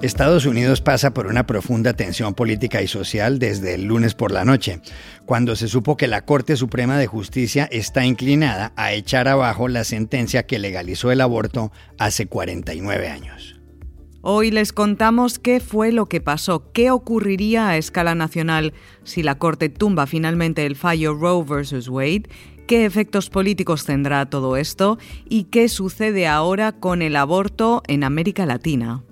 Estados Unidos pasa por una profunda tensión política y social desde el lunes por la noche, cuando se supo que la Corte Suprema de Justicia está inclinada a echar abajo la sentencia que legalizó el aborto hace 49 años. Hoy les contamos qué fue lo que pasó, qué ocurriría a escala nacional si la Corte tumba finalmente el fallo Roe vs. Wade, qué efectos políticos tendrá todo esto y qué sucede ahora con el aborto en América Latina.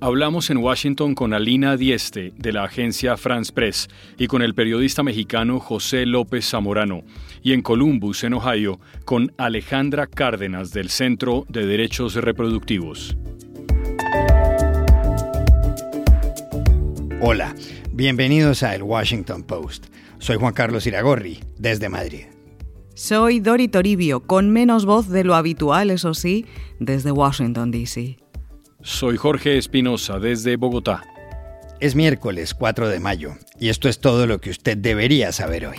Hablamos en Washington con Alina Dieste, de la agencia France Press, y con el periodista mexicano José López Zamorano, y en Columbus, en Ohio, con Alejandra Cárdenas, del Centro de Derechos Reproductivos. Hola, bienvenidos a El Washington Post. Soy Juan Carlos Iragorri, desde Madrid. Soy Dori Toribio, con menos voz de lo habitual, eso sí, desde Washington, D.C. Soy Jorge Espinosa desde Bogotá. Es miércoles 4 de mayo y esto es todo lo que usted debería saber hoy.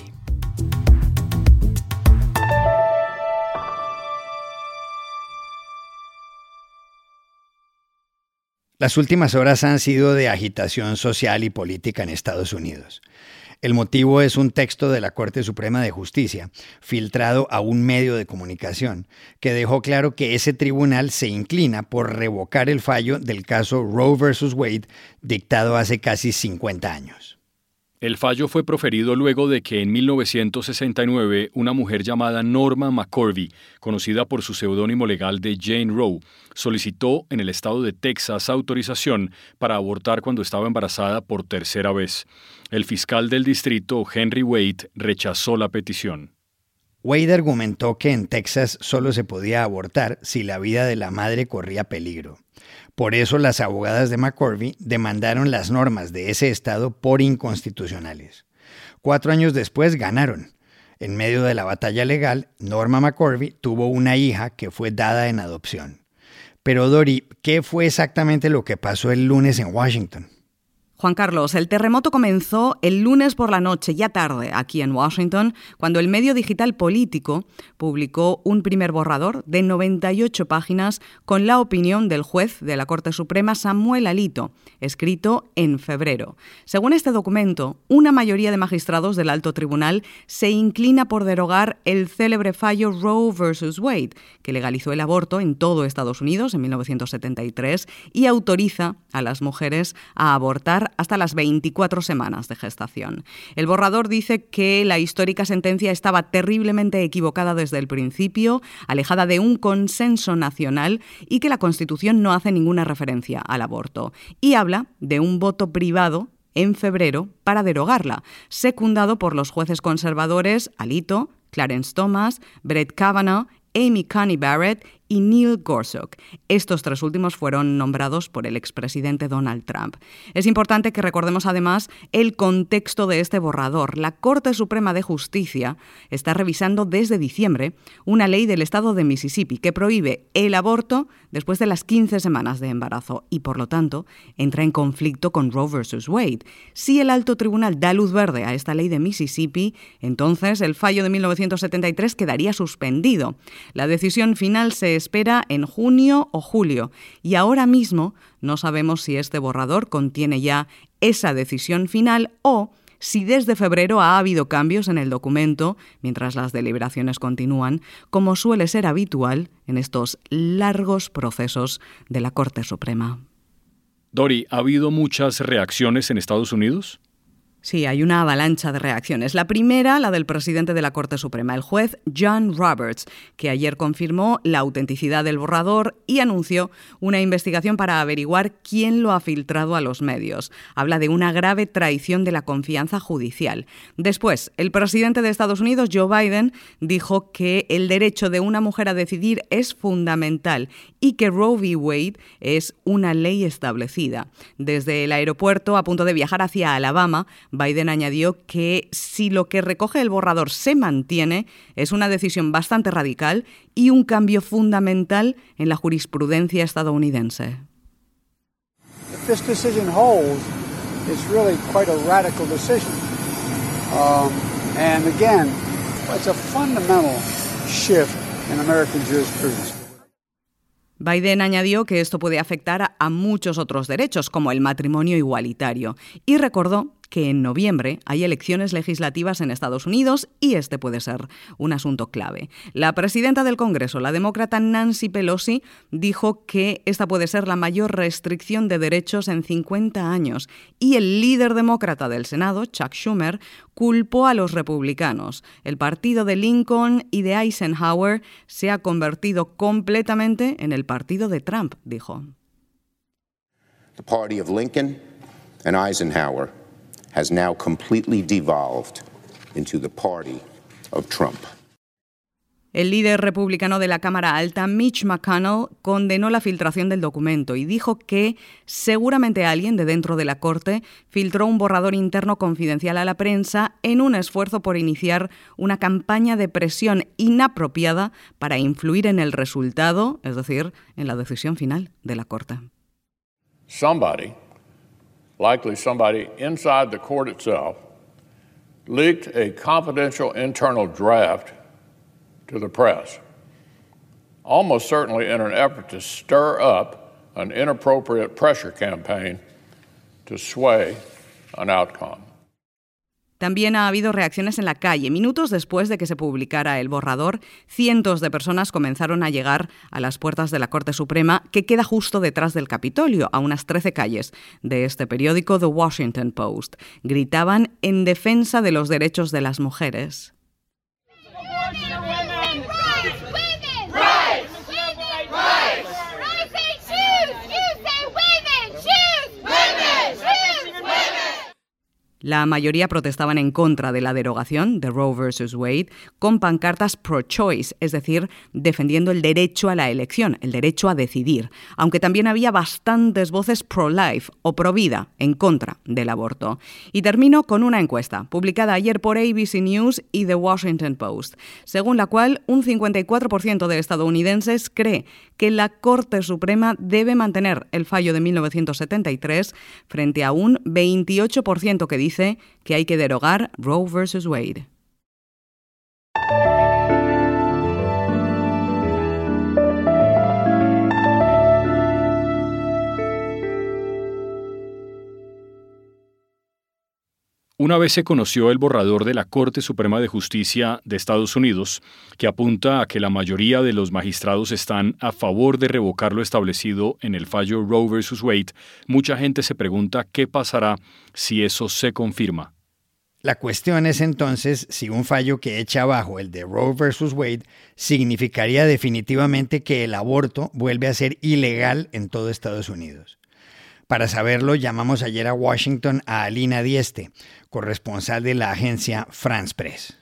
Las últimas horas han sido de agitación social y política en Estados Unidos. El motivo es un texto de la Corte Suprema de Justicia, filtrado a un medio de comunicación, que dejó claro que ese tribunal se inclina por revocar el fallo del caso Roe vs. Wade dictado hace casi 50 años. El fallo fue proferido luego de que en 1969 una mujer llamada Norma McCorvey, conocida por su seudónimo legal de Jane Roe, solicitó en el estado de Texas autorización para abortar cuando estaba embarazada por tercera vez. El fiscal del distrito, Henry Wade, rechazó la petición. Wade argumentó que en Texas solo se podía abortar si la vida de la madre corría peligro. Por eso las abogadas de McCorvey demandaron las normas de ese estado por inconstitucionales. Cuatro años después ganaron. En medio de la batalla legal, Norma McCorvey tuvo una hija que fue dada en adopción. Pero Dori, ¿qué fue exactamente lo que pasó el lunes en Washington? Juan Carlos, el terremoto comenzó el lunes por la noche, ya tarde, aquí en Washington, cuando el medio digital político publicó un primer borrador de 98 páginas con la opinión del juez de la Corte Suprema Samuel Alito, escrito en febrero. Según este documento, una mayoría de magistrados del alto tribunal se inclina por derogar el célebre fallo Roe vs. Wade, que legalizó el aborto en todo Estados Unidos en 1973 y autoriza a las mujeres a abortar hasta las 24 semanas de gestación. El borrador dice que la histórica sentencia estaba terriblemente equivocada desde el principio, alejada de un consenso nacional y que la Constitución no hace ninguna referencia al aborto. Y habla de un voto privado en febrero para derogarla, secundado por los jueces conservadores Alito, Clarence Thomas, Brett Kavanaugh, Amy Coney Barrett y Neil Gorsuch. Estos tres últimos fueron nombrados por el expresidente Donald Trump. Es importante que recordemos además el contexto de este borrador. La Corte Suprema de Justicia está revisando desde diciembre una ley del estado de Mississippi que prohíbe el aborto después de las 15 semanas de embarazo y por lo tanto entra en conflicto con Roe vs. Wade. Si el alto tribunal da luz verde a esta ley de Mississippi, entonces el fallo de 1973 quedaría suspendido. La decisión final se espera en junio o julio y ahora mismo no sabemos si este borrador contiene ya esa decisión final o si desde febrero ha habido cambios en el documento mientras las deliberaciones continúan, como suele ser habitual en estos largos procesos de la Corte Suprema. Dori, ¿ha habido muchas reacciones en Estados Unidos? Sí, hay una avalancha de reacciones. La primera, la del presidente de la Corte Suprema, el juez John Roberts, que ayer confirmó la autenticidad del borrador y anunció una investigación para averiguar quién lo ha filtrado a los medios. Habla de una grave traición de la confianza judicial. Después, el presidente de Estados Unidos, Joe Biden, dijo que el derecho de una mujer a decidir es fundamental y que Roe v. Wade es una ley establecida. Desde el aeropuerto, a punto de viajar hacia Alabama, Biden añadió que si lo que recoge el borrador se mantiene, es una decisión bastante radical y un cambio fundamental en la jurisprudencia estadounidense. If this decision holds, it's really quite a radical decision. And again, it's a fundamental shift in American jurisprudence. Biden añadió que esto puede afectar a muchos otros derechos, como el matrimonio igualitario, y recordó que en noviembre hay elecciones legislativas en Estados Unidos y este puede ser un asunto clave. La presidenta del Congreso, la demócrata Nancy Pelosi, dijo que esta puede ser la mayor restricción de derechos en 50 años y el líder demócrata del Senado, Chuck Schumer, culpó a los republicanos. El partido de Lincoln y de Eisenhower se ha convertido completamente en el partido de Trump, dijo. Lincoln Eisenhower has now completely devolved into the party of Trump. El líder republicano de la Cámara Alta, Mitch McConnell, condenó la filtración del documento y dijo que seguramente alguien de dentro de la Corte filtró un borrador interno confidencial a la prensa en un esfuerzo por iniciar una campaña de presión inapropiada para influir en el resultado, es decir, en la decisión final de la Corte. Somebody likely somebody inside the court itself, leaked a confidential internal draft to the press, almost certainly in an effort to stir up an inappropriate pressure campaign to sway an outcome. También ha habido reacciones en la calle. Minutos después de que se publicara el borrador, cientos de personas comenzaron a llegar a las puertas de la Corte Suprema, que queda justo detrás del Capitolio, a unas 13 calles de este periódico The Washington Post. Gritaban en defensa de los derechos de las mujeres. La mayoría protestaban en contra de la derogación de Roe vs. Wade con pancartas pro-choice, es decir, defendiendo el derecho a la elección, el derecho a decidir, aunque también había bastantes voces pro-life o pro-vida en contra del aborto. Y termino con una encuesta, publicada ayer por ABC News y The Washington Post, según la cual un 54% de estadounidenses cree que la Corte Suprema debe mantener el fallo de 1973 frente a un 28% que dice dice que hay que derogar Roe vs. Wade. Una vez se conoció el borrador de la Corte Suprema de Justicia de Estados Unidos, que apunta a que la mayoría de los magistrados están a favor de revocar lo establecido en el fallo Roe vs. Wade, mucha gente se pregunta qué pasará si eso se confirma. La cuestión es entonces si un fallo que echa abajo el de Roe vs. Wade significaría definitivamente que el aborto vuelve a ser ilegal en todo Estados Unidos. Para saberlo, llamamos ayer a Washington a Alina Dieste, corresponsal de la agencia France Press.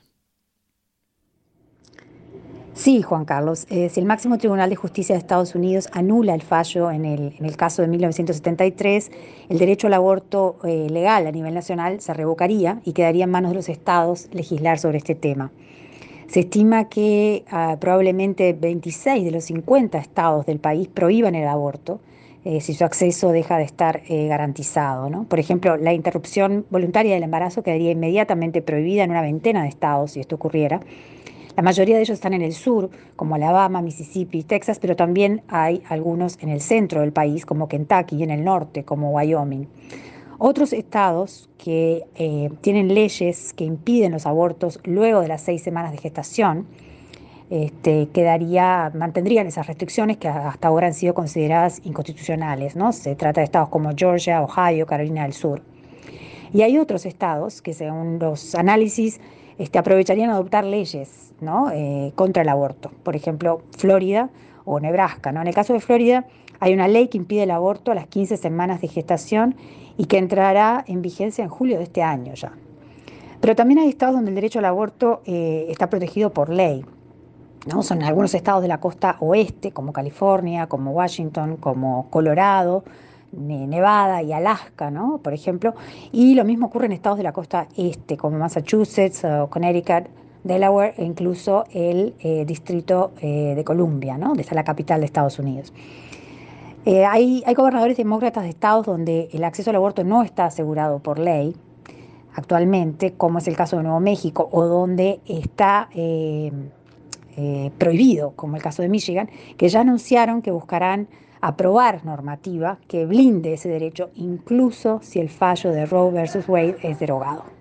Sí, Juan Carlos. Eh, si el máximo tribunal de justicia de Estados Unidos anula el fallo en el, caso de 1973, el derecho al aborto eh, legal a nivel nacional se revocaría y quedaría en manos de los estados legislar sobre este tema. Se estima que ah, probablemente 26 de los 50 estados del país prohíban el aborto eh, si su acceso deja de estar eh, garantizado. ¿no? Por ejemplo, la interrupción voluntaria del embarazo quedaría inmediatamente prohibida en una veintena de estados si esto ocurriera. La mayoría de ellos están en el sur, como Alabama, Mississippi, Texas, pero también hay algunos en el centro del país, como Kentucky, y en el norte, como Wyoming. Otros estados que eh, tienen leyes que impiden los abortos luego de las seis semanas de gestación, este, quedaría, mantendrían esas restricciones que hasta ahora han sido consideradas inconstitucionales. ¿no? Se trata de estados como Georgia, Ohio, Carolina del Sur. Y hay otros estados que según los análisis este, aprovecharían adoptar leyes. Eh, contra el aborto. Por ejemplo, Florida o Nebraska. En el caso de Florida hay una ley que impide el aborto a las 15 semanas de gestación y que entrará en vigencia en julio de este año ya. Pero también hay estados donde el derecho al aborto eh, está protegido por ley. Son algunos estados de la costa oeste, como California, como Washington, como Colorado, Nevada y Alaska, ¿no? por ejemplo, y lo mismo ocurre en estados de la costa este, como Massachusetts, Connecticut, Delaware e incluso el eh, Distrito eh, de Columbia, ¿no? donde está la capital de Estados Unidos. Eh, hay, hay, gobernadores demócratas de estados donde el acceso al aborto no está asegurado por ley actualmente, como es el caso de Nuevo México, o donde está prohibido, como el caso de Michigan, que ya anunciaron que buscarán aprobar normativa que blinde ese derecho, incluso si el fallo de Roe versus Wade es derogado.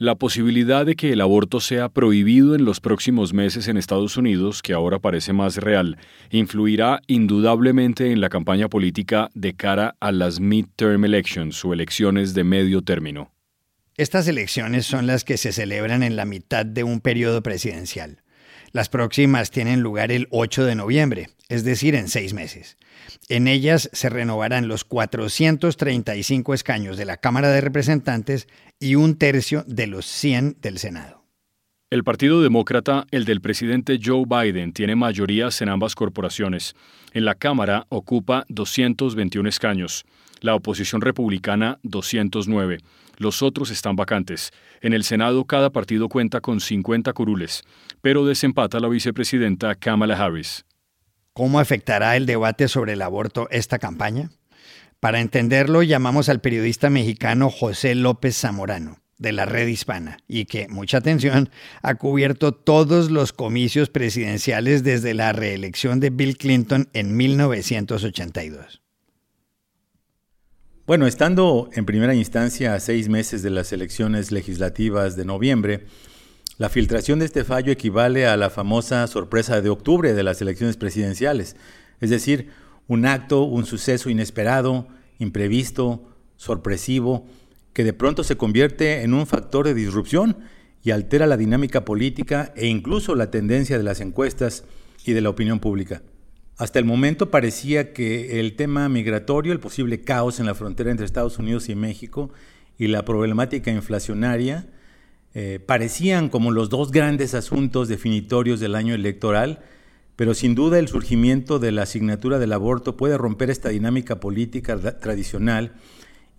La posibilidad de que el aborto sea prohibido en los próximos meses en Estados Unidos, que ahora parece más real, influirá indudablemente en la campaña política de cara a las midterm elections o elecciones de medio término. Estas elecciones son las que se celebran en la mitad de un periodo presidencial. Las próximas tienen lugar el 8 de noviembre, es decir, en seis meses. En ellas se renovarán los 435 escaños de la Cámara de Representantes y un tercio de los 100 del Senado. El Partido Demócrata, el del presidente Joe Biden, tiene mayorías en ambas corporaciones. En la Cámara ocupa 221 escaños, la oposición republicana 209. Los otros están vacantes. En el Senado cada partido cuenta con 50 curules, pero desempata la vicepresidenta Kamala Harris. ¿Cómo afectará el debate sobre el aborto esta campaña? Para entenderlo, llamamos al periodista mexicano José López Zamorano, de la Red Hispana, y que, mucha atención, ha cubierto todos los comicios presidenciales desde la reelección de Bill Clinton en 1982. Bueno, estando en primera instancia a seis meses de las elecciones legislativas de noviembre, la filtración de este fallo equivale a la famosa sorpresa de octubre de las elecciones presidenciales, es decir, un acto, un suceso inesperado, imprevisto, sorpresivo, que de pronto se convierte en un factor de disrupción y altera la dinámica política e incluso la tendencia de las encuestas y de la opinión pública. Hasta el momento parecía que el tema migratorio, el posible caos en la frontera entre Estados Unidos y México y la problemática inflacionaria eh, parecían como los dos grandes asuntos definitorios del año electoral, pero sin duda el surgimiento de la asignatura del aborto puede romper esta dinámica política tradicional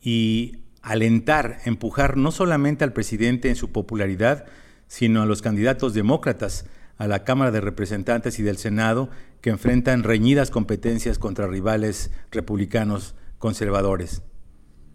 y alentar, empujar no solamente al presidente en su popularidad, sino a los candidatos demócratas a la Cámara de Representantes y del Senado que enfrentan reñidas competencias contra rivales republicanos conservadores.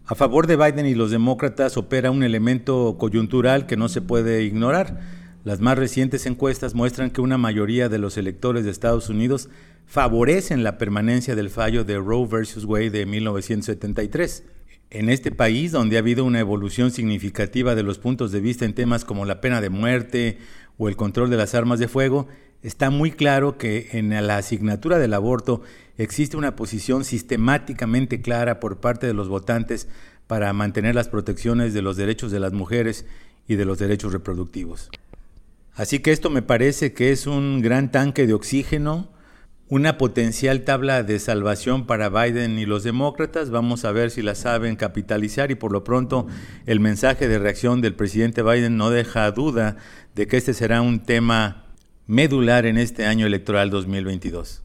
A favor de Biden y los demócratas opera un elemento coyuntural que no se puede ignorar. Las más recientes encuestas muestran que una mayoría de los electores de Estados Unidos favorecen la permanencia del fallo de Roe versus Wade de 1973. En este país, donde ha habido una evolución significativa de los puntos de vista en temas como la pena de muerte o el control de las armas de fuego, está muy claro que en la asignatura del aborto existe una posición sistemáticamente clara por parte de los votantes para mantener las protecciones de los derechos de las mujeres y de los derechos reproductivos. Así que esto me parece que es un gran tanque de oxígeno, una potencial tabla de salvación para Biden y los demócratas. Vamos a ver si la saben capitalizar y por lo pronto el mensaje de reacción del presidente Biden no deja duda de que este será un tema medular en este año electoral 2022.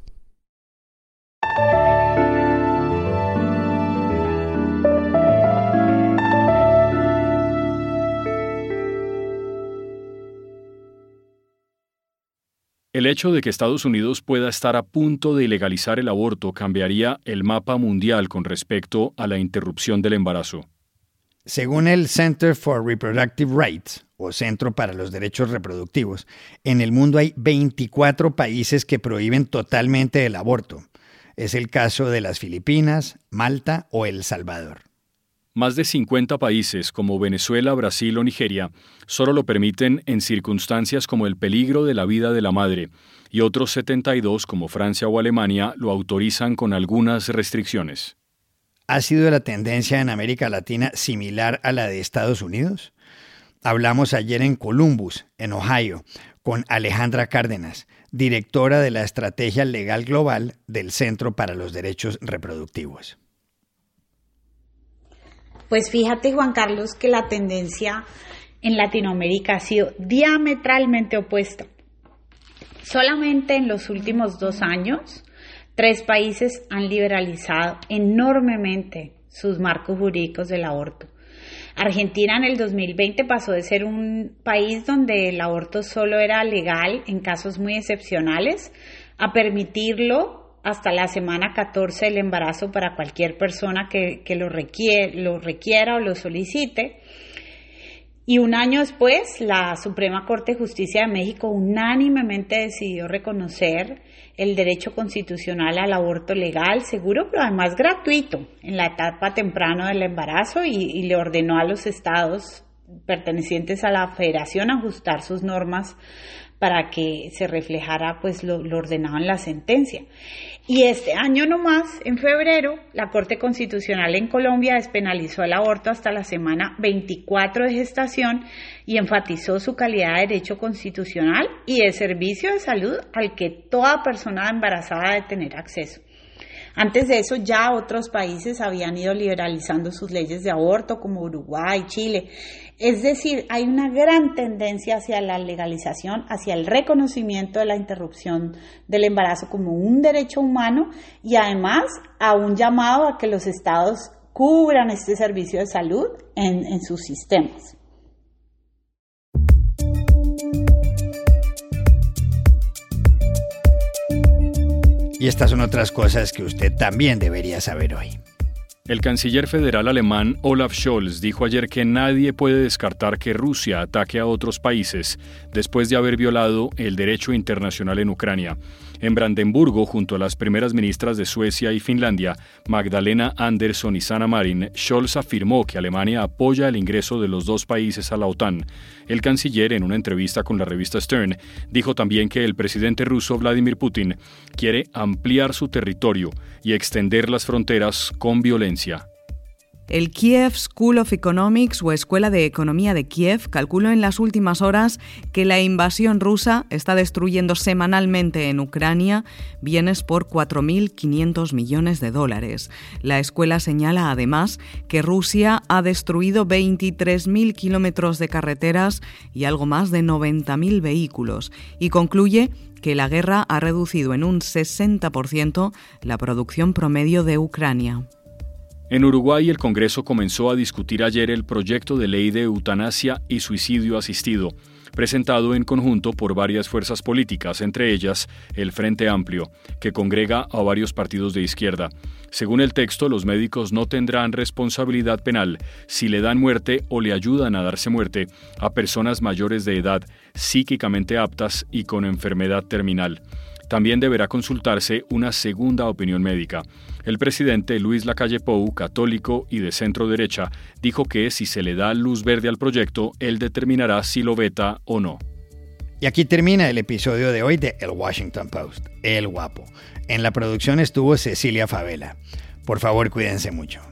El hecho de que Estados Unidos pueda estar a punto de ilegalizar el aborto cambiaría el mapa mundial con respecto a la interrupción del embarazo. Según el Center for Reproductive Rights, o Centro para los Derechos Reproductivos, en el mundo hay 24 países que prohíben totalmente el aborto. Es el caso de las Filipinas, Malta o El Salvador. Más de 50 países como Venezuela, Brasil o Nigeria solo lo permiten en circunstancias como el peligro de la vida de la madre, y otros 72 como Francia o Alemania lo autorizan con algunas restricciones. ¿Ha sido la tendencia en América Latina similar a la de Estados Unidos? Hablamos ayer en Columbus, en Ohio, con Alejandra Cárdenas, directora de la Estrategia Legal Global del Centro para los Derechos Reproductivos. Pues fíjate, Juan Carlos, que la tendencia en Latinoamérica ha sido diametralmente opuesta. Solamente en los últimos dos años, tres países han liberalizado enormemente sus marcos jurídicos del aborto. Argentina en el 2020 pasó de ser un país donde el aborto solo era legal en casos muy excepcionales a permitirlo hasta la semana 14 del embarazo para cualquier persona que, lo, lo requiera o lo solicite. Y un año después, la Suprema Corte de Justicia de México unánimemente decidió reconocer el derecho constitucional al aborto legal, seguro, pero además gratuito en la etapa temprana del embarazo y, le ordenó a los estados pertenecientes a la federación ajustar sus normas para que se reflejara pues lo, lo ordenado en la sentencia. Y este año nomás, en febrero, la Corte Constitucional en Colombia despenalizó el aborto hasta la semana 24 de gestación y enfatizó su calidad de derecho constitucional y de servicio de salud al que toda persona embarazada debe tener acceso. Antes de eso ya otros países habían ido liberalizando sus leyes de aborto como Uruguay, Chile. Es decir, hay una gran tendencia hacia la legalización, hacia el reconocimiento de la interrupción del embarazo como un derecho humano y además a un llamado a que los estados cubran este servicio de salud en, en sus sistemas. Y estas son otras cosas que usted también debería saber hoy. El canciller federal alemán Olaf Scholz dijo ayer que nadie puede descartar que Rusia ataque a otros países después de haber violado el derecho internacional en Ucrania. En Brandenburgo, junto a las primeras ministras de Suecia y Finlandia, Magdalena Andersson y Sanna Marin, Scholz afirmó que Alemania apoya el ingreso de los dos países a la OTAN. El canciller, en una entrevista con la revista Stern, dijo también que el presidente ruso Vladimir Putin quiere ampliar su territorio y extender las fronteras con violencia. El Kiev School of Economics o Escuela de Economía de Kiev calculó en las últimas horas que la invasión rusa está destruyendo semanalmente en Ucrania bienes por 4.500 millones de dólares. La escuela señala además que Rusia ha destruido 23.000 kilómetros de carreteras y algo más de 90.000 vehículos y concluye que la guerra ha reducido en un 60% la producción promedio de Ucrania. En Uruguay, el Congreso comenzó a discutir ayer el proyecto de ley de eutanasia y suicidio asistido, presentado en conjunto por varias fuerzas políticas, entre ellas el Frente Amplio, que congrega a varios partidos de izquierda. Según el texto, los médicos no tendrán responsabilidad penal si le dan muerte o le ayudan a darse muerte a personas mayores de edad, psíquicamente aptas y con enfermedad terminal. También deberá consultarse una segunda opinión médica. El presidente Luis Lacalle Pou, católico y de centro derecha, dijo que si se le da luz verde al proyecto, él determinará si lo veta o no. Y aquí termina el episodio de hoy de El Washington Post, El Guapo. En la producción estuvo Cecilia Favela. Por favor, cuídense mucho.